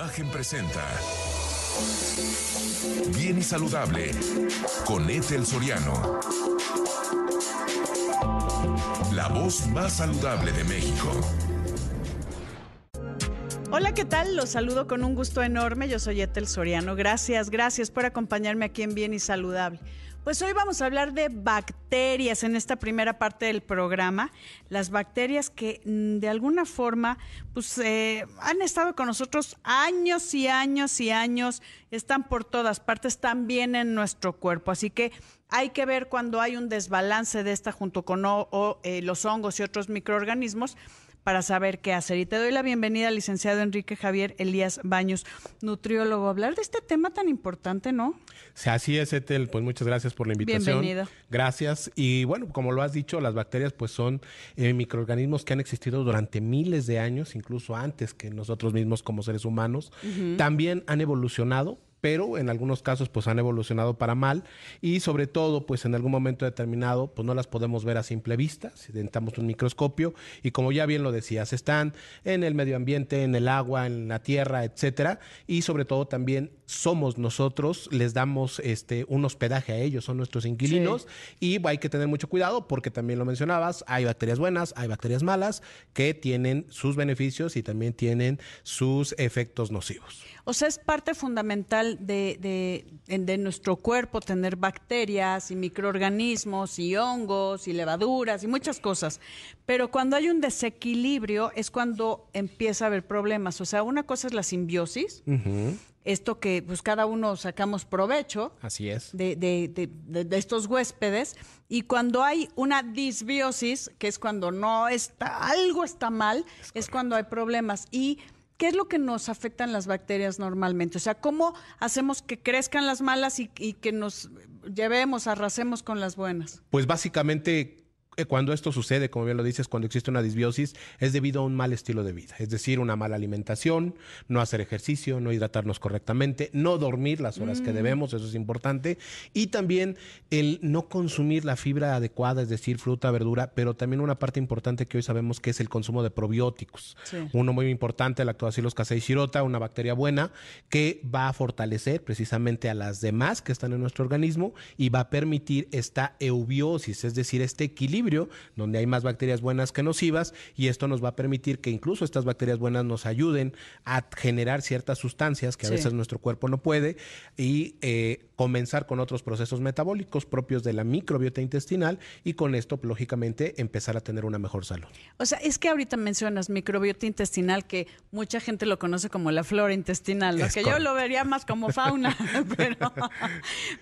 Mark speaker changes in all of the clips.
Speaker 1: Imagen presenta Bien y Saludable con Ethel Soriano. La voz más saludable de México.
Speaker 2: Hola, ¿qué tal? Los saludo con un gusto enorme. Yo soy Ethel Soriano. Gracias, gracias por acompañarme aquí en Bien y Saludable. Pues hoy vamos a hablar de bacterias en esta primera parte del programa. Las bacterias que mm, de alguna forma pues, eh, han estado con nosotros años y años y años, están por todas partes, también en nuestro cuerpo. Así que hay que ver cuando hay un desbalance de esta junto con eh, los hongos y otros microorganismos para saber qué hacer. Y te doy la bienvenida al licenciado Enrique Javier Elías Baños, nutriólogo. Hablar de este tema tan importante, ¿no?
Speaker 3: Sí, así es, Etel. Pues muchas gracias por la invitación.
Speaker 2: Bienvenido.
Speaker 3: Gracias. Y bueno, como lo has dicho, las bacterias pues son eh, microorganismos que han existido durante miles de años, incluso antes que nosotros mismos como seres humanos. También han evolucionado pero en algunos casos pues han evolucionado para mal y sobre todo pues en algún momento determinado pues no las podemos ver a simple vista, si necesitamos un microscopio y como ya bien lo decías, están en el medio ambiente, en el agua, en la tierra, etcétera y sobre todo también somos nosotros, les damos este un hospedaje a ellos, son nuestros inquilinos y hay que tener mucho cuidado porque también lo mencionabas, hay bacterias buenas, hay bacterias malas que tienen sus beneficios y también tienen sus efectos nocivos.
Speaker 2: O sea, es parte fundamental de, de, nuestro cuerpo tener bacterias y microorganismos y hongos y levaduras y muchas cosas. Pero cuando hay un desequilibrio es cuando empieza a haber problemas. O sea, una cosa es la simbiosis. Esto que pues cada uno sacamos provecho.
Speaker 3: Así es.
Speaker 2: De, de, estos huéspedes. Y cuando hay una disbiosis, que es cuando no está, algo está mal, es cuando hay problemas. Y ¿qué es lo que nos afectan las bacterias normalmente? O sea, ¿cómo hacemos que crezcan las malas y, que nos llevemos, arrasemos con las buenas?
Speaker 3: Pues básicamente cuando esto sucede, como bien lo dices, cuando existe una disbiosis, es debido a un mal estilo de vida, es decir, una mala alimentación, no hacer ejercicio, no hidratarnos correctamente, no dormir las horas que mm. debemos, eso es importante, y también el no consumir la fibra adecuada, es decir, fruta, verdura, pero también una parte importante que hoy sabemos que es el consumo de probióticos. Uno muy importante, la Lactobacillus casei shirota, una bacteria buena que va a fortalecer precisamente a las demás que están en nuestro organismo y va a permitir esta eubiosis, es decir, este equilibrio donde hay más bacterias buenas que nocivas, y esto nos va a permitir que incluso estas bacterias buenas nos ayuden a generar ciertas sustancias que a veces nuestro cuerpo no puede y eh, comenzar con otros procesos metabólicos propios de la microbiota intestinal y con esto, lógicamente, empezar a tener una mejor salud.
Speaker 2: O sea, es que ahorita mencionas microbiota intestinal, que mucha gente lo conoce como la flora intestinal, lo que yo lo vería más como fauna, pero,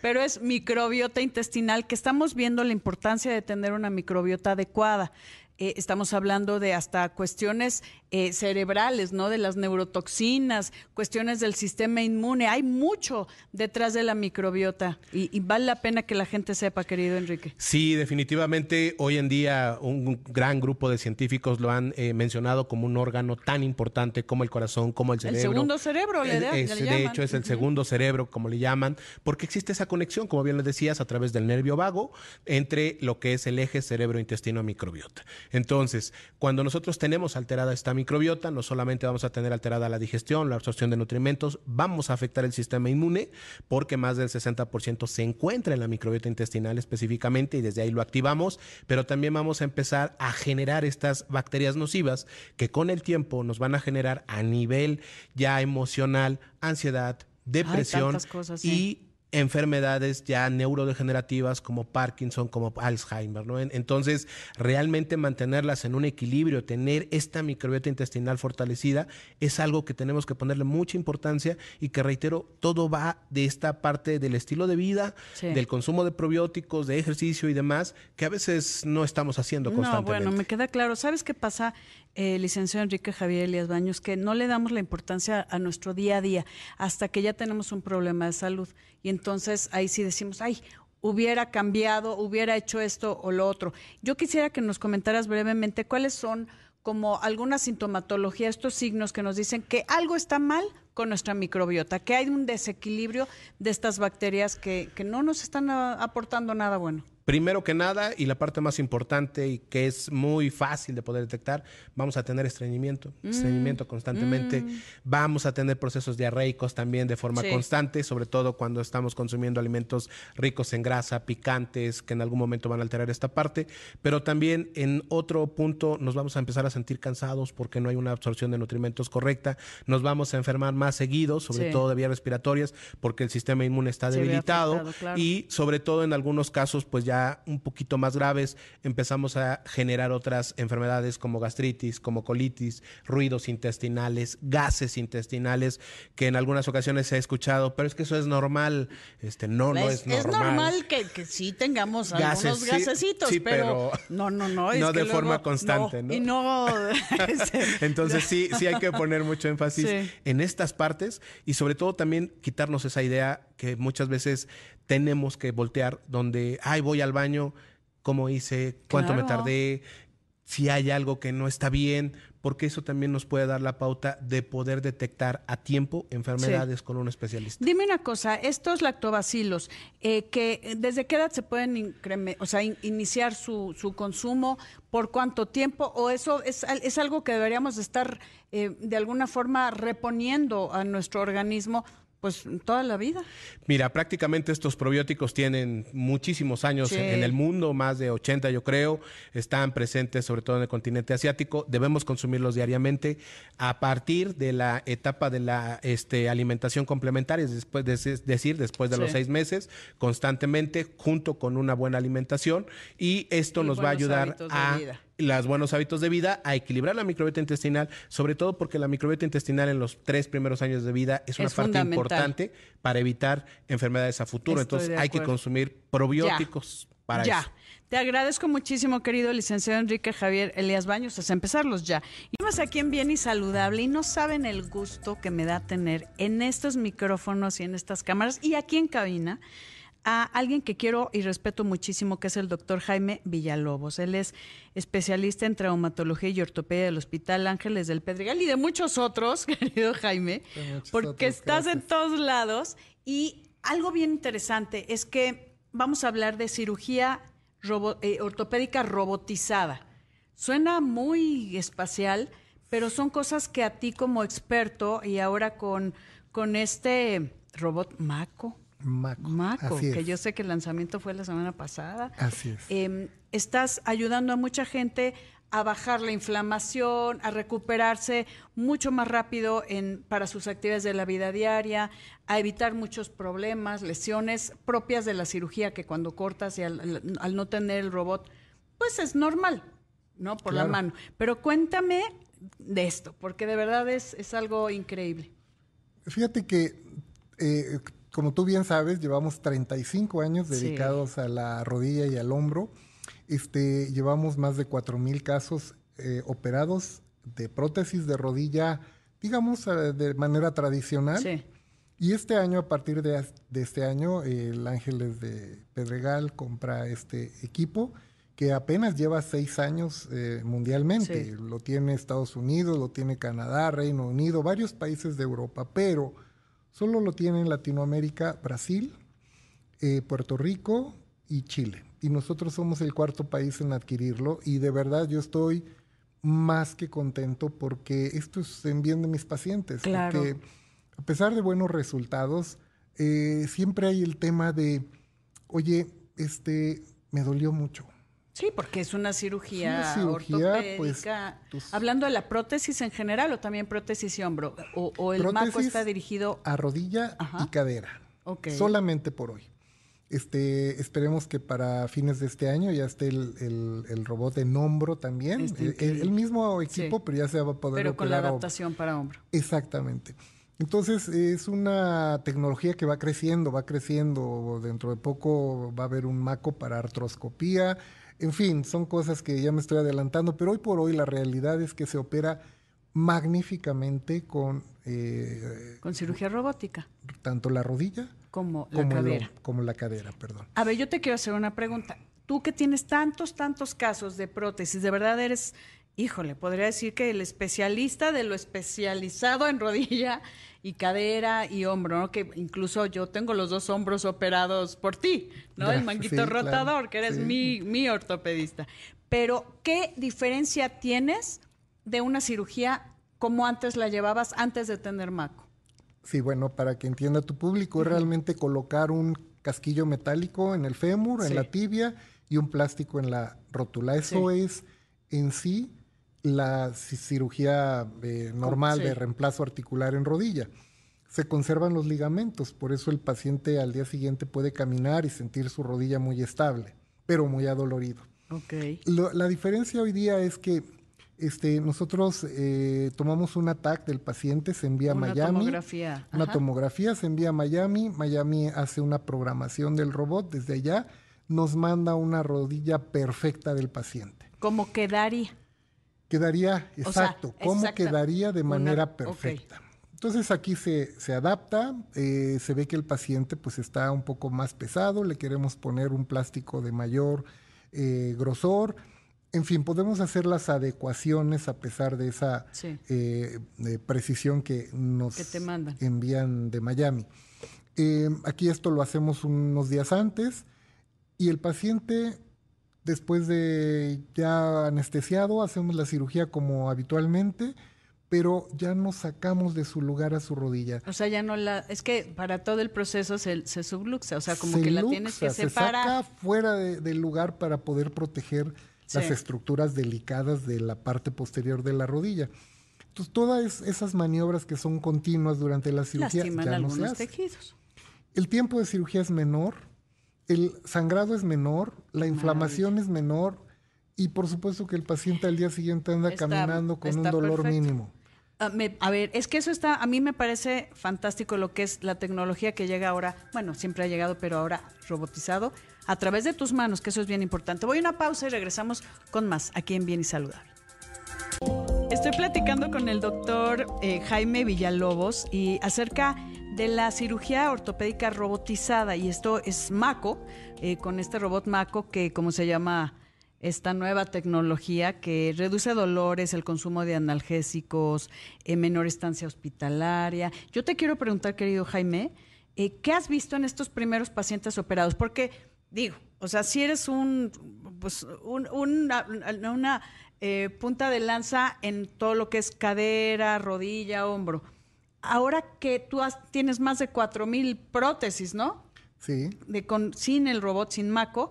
Speaker 2: pero es microbiota intestinal, que estamos viendo la importancia de tener una microbiota adecuada. Eh, estamos hablando de hasta cuestiones eh, cerebrales, ¿no? De las neurotoxinas, cuestiones del sistema inmune. Hay mucho detrás de la microbiota y, vale la pena que la gente sepa, querido Enrique.
Speaker 3: Sí, definitivamente hoy en día un gran grupo de científicos lo han eh, mencionado como un órgano tan importante como el corazón, como el cerebro.
Speaker 2: El segundo cerebro, le,
Speaker 3: De hecho, es el segundo cerebro, como le llaman, porque existe esa conexión, como bien le decías, a través del nervio vago entre lo que es el eje cerebro-intestino-microbiota. Entonces, cuando nosotros tenemos alterada esta microbiota, no solamente vamos a tener alterada la digestión, la absorción de nutrimentos, vamos a afectar el sistema inmune porque más del 60% se encuentra en la microbiota intestinal específicamente y desde ahí lo activamos, pero también vamos a empezar a generar estas bacterias nocivas que con el tiempo nos van a generar a nivel ya emocional ansiedad, depresión y enfermedades ya neurodegenerativas como Parkinson, como Alzheimer, ¿no? Entonces, realmente mantenerlas en un equilibrio, tener esta microbiota intestinal fortalecida, es algo que tenemos que ponerle mucha importancia y que reitero, todo va de esta parte del estilo de vida, del consumo de probióticos, de ejercicio y demás, que a veces no estamos haciendo constantemente.
Speaker 2: No, bueno, me queda claro. ¿Sabes qué pasa, eh, licenciado Enrique Javier Elias Baños? Que no le damos la importancia a nuestro día a día hasta que ya tenemos un problema de salud. Y entonces ahí sí decimos, ay, hubiera cambiado, hubiera hecho esto o lo otro. Yo quisiera que nos comentaras brevemente cuáles son como alguna sintomatología, estos signos que nos dicen que algo está mal con nuestra microbiota, que hay un desequilibrio de estas bacterias que, que no nos están aportando nada bueno.
Speaker 3: Primero que nada, y la parte más importante y que es muy fácil de poder detectar, vamos a tener estreñimiento,
Speaker 2: Mm.
Speaker 3: estreñimiento constantemente. Vamos a tener procesos diarreicos también de forma
Speaker 2: Sí.
Speaker 3: constante, sobre todo cuando estamos consumiendo alimentos ricos en grasa, picantes, que en algún momento van a alterar esta parte. Pero también en otro punto nos vamos a empezar a sentir cansados porque no hay una absorción de nutrimentos correcta. Nos vamos a enfermar más seguido, sobre
Speaker 2: Sí.
Speaker 3: todo de vías respiratorias, porque el sistema inmune está debilitado.
Speaker 2: afectado, claro.
Speaker 3: Y sobre todo en algunos casos, pues ya un poquito más graves, empezamos a generar otras enfermedades como gastritis, como colitis, ruidos intestinales, gases intestinales, que en algunas ocasiones he escuchado, pero es que eso es normal. Este, no, no es, normal.
Speaker 2: normal que, que sí tengamos
Speaker 3: Gases,
Speaker 2: algunos
Speaker 3: sí,
Speaker 2: gasecitos,
Speaker 3: sí,
Speaker 2: pero,
Speaker 3: pero
Speaker 2: no, no, no. es
Speaker 3: no
Speaker 2: que
Speaker 3: de forma constante, ¿no?
Speaker 2: Y no. este,
Speaker 3: Entonces sí, sí hay que poner mucho énfasis
Speaker 2: Sí.
Speaker 3: en estas partes y sobre todo también quitarnos esa idea que muchas veces tenemos que voltear donde, ay, voy al baño, cómo hice, cuánto me tardé, si hay algo que no está bien, porque eso también nos puede dar la pauta de poder detectar a tiempo enfermedades con un especialista.
Speaker 2: Dime una cosa, estos lactobacilos, eh, que ¿desde qué edad se pueden increme- o sea, in- iniciar su, su consumo? ¿Por cuánto tiempo? ¿O eso es, es algo que deberíamos estar eh, de alguna forma reponiendo a nuestro organismo pues toda la vida?
Speaker 3: Mira, prácticamente estos probióticos tienen muchísimos años
Speaker 2: Sí.
Speaker 3: en el mundo, más de 80 yo creo, están presentes sobre todo en el continente asiático, debemos consumirlos diariamente a partir de la etapa de la este, alimentación complementaria, es después de, es decir, después de los seis meses, constantemente junto con una buena alimentación y esto
Speaker 2: Y
Speaker 3: nos va a ayudar a
Speaker 2: vida.
Speaker 3: Los buenos hábitos de vida, a equilibrar la microbiota intestinal, sobre todo porque la microbiota intestinal en los tres primeros años de vida es una
Speaker 2: Es
Speaker 3: parte importante para evitar enfermedades a futuro.
Speaker 2: Estoy
Speaker 3: Entonces hay que consumir probióticos para
Speaker 2: ya.
Speaker 3: eso.
Speaker 2: Te agradezco muchísimo, querido licenciado Enrique Javier Elías Baños. Hasta empezarlos ya. Y vamos aquí en Bien y Saludable y no saben el gusto que me da tener en estos micrófonos y en estas cámaras y aquí en cabina a alguien que quiero y respeto muchísimo, que es el doctor Jaime Villalobos. Él es especialista en traumatología y ortopedia del Hospital Ángeles del Pedregal y de muchos otros, querido Jaime, porque
Speaker 4: otros,
Speaker 2: estás en todos lados. Y algo bien interesante es que vamos a hablar de cirugía robo- eh, ortopédica robotizada. Suena muy espacial, pero son cosas que a ti como experto y ahora con, con este robot Maco,
Speaker 4: Maco.
Speaker 2: Maco, que yo sé que el lanzamiento fue la semana pasada.
Speaker 4: Así es.
Speaker 2: Eh, estás ayudando a mucha gente a bajar la inflamación, a recuperarse mucho más rápido en, para sus actividades de la vida diaria, a evitar muchos problemas, lesiones propias de la cirugía que cuando cortas y al, no tener el robot, pues es normal, ¿no? Por la mano. Pero cuéntame de esto, porque de verdad es, es algo increíble.
Speaker 4: Fíjate que, eh, como tú bien sabes, llevamos 35 años
Speaker 2: Sí.
Speaker 4: dedicados a la rodilla y al hombro. Este, llevamos más de 4.000 casos eh, operados de prótesis de rodilla, digamos, eh, de manera tradicional.
Speaker 2: Sí.
Speaker 4: Y este año, a partir de, este año, el Ángeles de Pedregal compra este equipo que apenas lleva seis años eh, mundialmente.
Speaker 2: Sí.
Speaker 4: Lo tiene Estados Unidos, lo tiene Canadá, Reino Unido, varios países de Europa, pero solo lo tiene en Latinoamérica, Brasil, eh, Puerto Rico y Chile. Y nosotros somos el cuarto país en adquirirlo y de verdad yo estoy más que contento porque esto es en bien de mis pacientes.
Speaker 2: Claro.
Speaker 4: Porque a pesar de buenos resultados, eh, siempre hay el tema de, oye, este, me dolió mucho.
Speaker 2: Sí, porque es una cirugía,
Speaker 4: una cirugía, pues,
Speaker 2: ortopédica.
Speaker 4: tus-
Speaker 2: Hablando de la prótesis en general o también prótesis y hombro. O, o el maco
Speaker 4: Prótesis
Speaker 2: está dirigido.
Speaker 4: a rodilla
Speaker 2: Ajá.
Speaker 4: y cadera.
Speaker 2: Ok.
Speaker 4: Solamente por hoy. Este, esperemos que para fines de este año ya esté el, el- el robot en hombro también. El, mismo equipo,
Speaker 2: Sí.
Speaker 4: pero ya se va a poder
Speaker 2: pero con la adaptación para hombro.
Speaker 4: Exactamente. Entonces es una tecnología que va creciendo, va creciendo. Dentro de poco va a haber un maco para artroscopía. En fin, son cosas que ya me estoy adelantando, pero hoy por hoy la realidad es que se opera magníficamente con eh,
Speaker 2: Con cirugía robótica,
Speaker 4: tanto la rodilla
Speaker 2: como la
Speaker 4: como,
Speaker 2: cadera.
Speaker 4: como la cadera, perdón.
Speaker 2: A ver, yo te quiero hacer una pregunta. Tú que tienes tantos, tantos casos de prótesis, ¿de verdad eres híjole, podría decir que el especialista de lo especializado en rodilla y cadera y hombro, ¿no? Que incluso yo tengo los dos hombros operados por ti, ¿no? El manguito rotador, que eres mi, mi ortopedista. Pero, ¿qué diferencia tienes de una cirugía como antes la llevabas antes de tener maco?
Speaker 4: Sí, bueno, para que entienda tu público, es realmente colocar un casquillo metálico en el fémur, en la tibia y un plástico en la rótula. Eso es en sí la cirugía eh, normal de reemplazo articular en rodilla. Se conservan los ligamentos, por eso el paciente al día siguiente puede caminar y sentir su rodilla muy estable, pero muy adolorido.
Speaker 2: Okay.
Speaker 4: la diferencia hoy día es que este, nosotros eh, tomamos un ataque del paciente, se envía a Miami.
Speaker 2: Tomografía.
Speaker 4: Una tomografía se envía a Miami. Miami hace una programación del robot desde allá. Nos manda una rodilla perfecta del paciente.
Speaker 2: ¿Cómo quedaría?
Speaker 4: Quedaría, exacto, cómo quedaría de manera perfecta. Entonces aquí se, se adapta, eh, se ve que el paciente pues está un poco más pesado, le queremos poner un plástico de mayor eh, grosor, en fin, podemos hacer las adecuaciones a pesar de esa eh, precisión que nos envían de Miami. aquí esto lo hacemos unos días antes y el paciente Después de ya anestesiado, hacemos la cirugía como habitualmente, pero ya no sacamos de su lugar a su rodilla.
Speaker 2: O sea, ya no la... Es que para todo el proceso se, subluxa, o sea, como que la tienes que separar.
Speaker 4: Se saca fuera del lugar para poder proteger las estructuras delicadas de la parte posterior de la rodilla. Entonces, todas esas maniobras que son continuas durante la cirugía ya no se hacen.
Speaker 2: tejidos.
Speaker 4: El tiempo de cirugía es menor, el sangrado es menor, la inflamación es menor y por supuesto que el paciente al día siguiente anda caminando con un dolor mínimo.
Speaker 2: Ah, a ver, es que eso está, a mí me parece fantástico lo que es la tecnología que llega ahora, bueno, siempre ha llegado, pero ahora robotizado, a través de tus manos, que eso es bien importante. Voy a una pausa y regresamos con más aquí en Bien y Saludable. Estoy platicando con el doctor eh, Jaime Villalobos y acerca de la cirugía ortopédica robotizada y esto es MACO, eh, con este robot MACO que como se llama esta nueva tecnología que reduce dolores, el consumo de analgésicos, eh, menor estancia hospitalaria. Yo te quiero preguntar, querido Jaime, eh, ¿qué has visto en estos primeros pacientes operados? Porque digo, o sea, si eres un, pues, una, una punta de lanza en todo lo que es cadera, rodilla, hombro ahora que tú tienes más de 4.000 prótesis, ¿no?
Speaker 4: Sí.
Speaker 2: De con, sin el robot, sin Maco.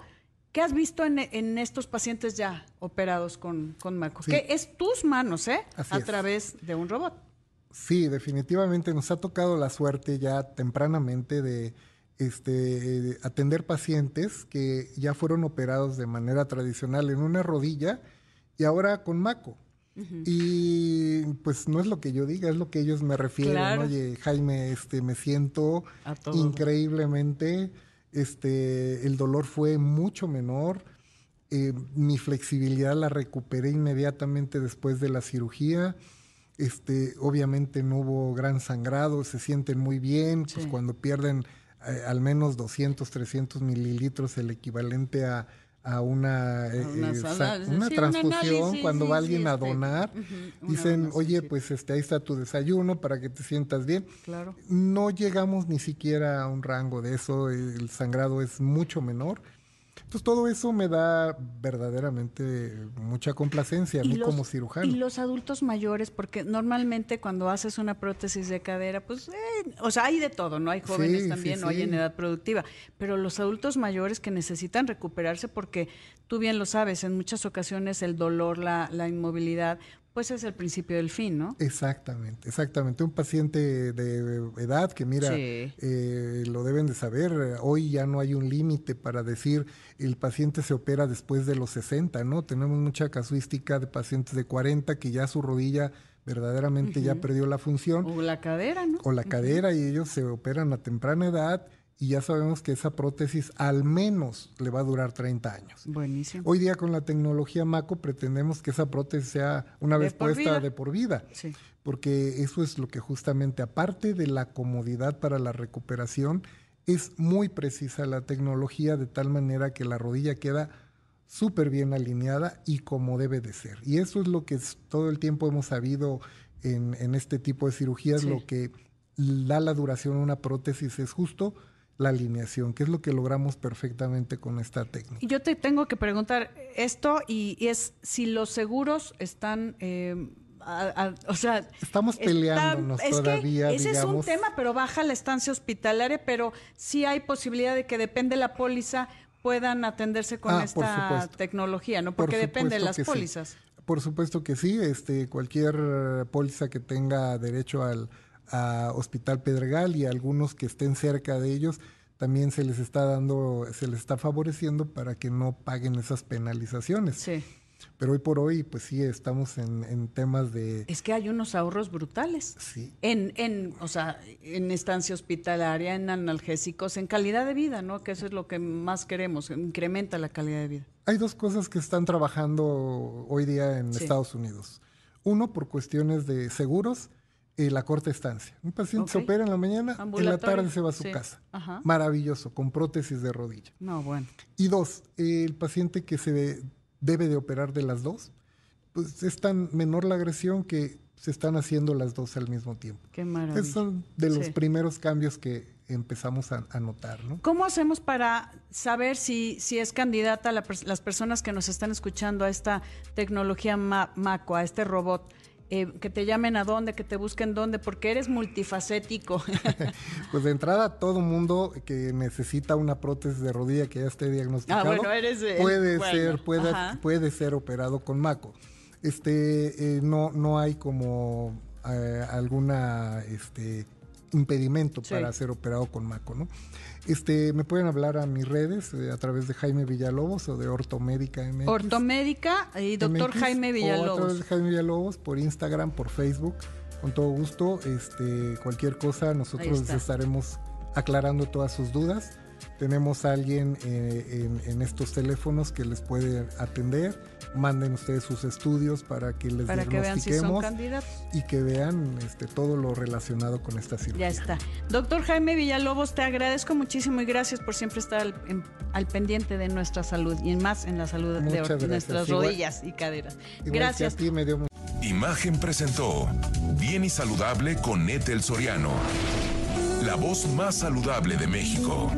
Speaker 2: ¿Qué has visto en, estos pacientes ya operados con, con Maco? Que es tus manos, ¿eh? a través de un robot.
Speaker 4: Sí, definitivamente nos ha tocado la suerte ya tempranamente de este, atender pacientes que ya fueron operados de manera tradicional en una rodilla y ahora con Maco. Y pues no es lo que yo diga, es lo que ellos me refieren. Oye, Jaime, este, me siento increíblemente, este, el dolor fue mucho menor. Eh, mi flexibilidad la recuperé inmediatamente después de la cirugía. Este, obviamente no hubo gran sangrado, se sienten muy bien, pues cuando pierden eh, al menos 200, 300 mililitros, el equivalente a a una, eh, una, transfusión cuando va alguien a donar. Dicen, oye, pues este, ahí está tu desayuno para que te sientas bien.
Speaker 2: Claro.
Speaker 4: No llegamos ni siquiera a un rango de eso, el sangrado es mucho menor. Entonces todo eso me da verdaderamente mucha complacencia a mí como cirujano.
Speaker 2: Y los adultos mayores, porque normalmente cuando haces una prótesis de cadera, pues, eh, o sea, hay de todo, ¿no? Hay jóvenes también, no hay en edad productiva, pero los adultos mayores que necesitan recuperarse porque tú bien lo sabes, en muchas ocasiones el dolor, la, la inmovilidad, pues es el principio del fin, ¿no?
Speaker 4: Exactamente, exactamente. Un paciente de edad que mira, eh, lo deben de saber, hoy ya no hay un límite para decir el paciente se opera después de los 60, ¿no? Tenemos mucha casuística de pacientes de 40 que ya su rodilla verdaderamente ya perdió la función.
Speaker 2: O la cadera, ¿no?
Speaker 4: O la cadera y ellos se operan a temprana edad y ya sabemos que esa prótesis al menos le va a durar 30 años.
Speaker 2: Buenísimo.
Speaker 4: Hoy día con la tecnología MACO pretendemos que esa prótesis sea una vez puesta de por vida,
Speaker 2: sí.
Speaker 4: porque eso es lo que justamente, aparte de la comodidad para la recuperación, es muy precisa la tecnología de tal manera que la rodilla queda súper bien alineada y como debe de ser. Y eso es lo que todo el tiempo hemos sabido en, en este tipo de cirugías, lo que da la duración a una prótesis es justo la alineación, que es lo que logramos perfectamente con esta técnica.
Speaker 2: Y yo te tengo que preguntar esto y, es si los seguros están... Eh, o sea,
Speaker 4: estamos peleándonos todavía.
Speaker 2: ese es un tema, pero baja la estancia hospitalaria, pero sí hay posibilidad de que depende la póliza puedan atenderse con ah, esta tecnología, ¿no? Porque depende de las pólizas.
Speaker 4: Por supuesto que sí, este, cualquier póliza que tenga derecho al Hospital Pedregal y algunos que estén cerca de ellos, también se les está dando, se les está favoreciendo para que no paguen esas penalizaciones. Sí. Pero hoy por hoy, pues sí, estamos en, temas de...
Speaker 2: Es que hay unos ahorros brutales. Sí. En, en, o sea, en estancia hospitalaria, en analgésicos, en calidad de vida, ¿no? Que eso es lo que más queremos, incrementa la calidad de vida.
Speaker 4: Hay dos cosas que están trabajando hoy día en Estados Unidos. Uno, por cuestiones de seguros, la corta estancia. Un paciente se opera en la mañana, en la tarde se va a su casa. Maravilloso, con prótesis de rodilla.
Speaker 2: No, bueno.
Speaker 4: Y dos, el paciente que se ve debe de operar de las dos, pues es tan menor la agresión que se están haciendo las dos al mismo tiempo.
Speaker 2: Qué maravilla.
Speaker 4: Esos son de los primeros cambios que empezamos a, notar. ¿no?
Speaker 2: ¿Cómo hacemos para saber si, si es candidata las personas que nos están escuchando a esta tecnología MACO, a este robot? Eh, que te llamen a dónde, que te busquen dónde, porque eres multifacético.
Speaker 4: pues de entrada, todo mundo que necesita una prótesis de rodilla que ya esté diagnosticado ah, puede ser, puede, puede ser operado con MACO. Este, eh, no, no hay como eh, alguna este, impedimento para ser operado con MACO, ¿no? Este, me pueden hablar a mis redes eh, a través de Jaime Villalobos o de Ortomédica MX.
Speaker 2: Ortomédica y doctor Jaime Villalobos. a través
Speaker 4: de Jaime Villalobos por Instagram, por Facebook. Con todo gusto, este, cualquier cosa, nosotros les estaremos aclarando todas sus dudas. Tenemos a alguien eh, en, estos teléfonos que les puede atender. Manden ustedes sus estudios para que les para diagnostiquemos que vean si y que vean este, todo lo relacionado con esta cirugía.
Speaker 2: Ya está. Doctor Jaime Villalobos, te agradezco muchísimo y gracias por siempre estar al, pendiente de nuestra salud y más en la salud de nuestras rodillas y caderas. gracias.
Speaker 1: Imagen presentó Bien y Saludable con Etel Soriano, la voz más saludable de México.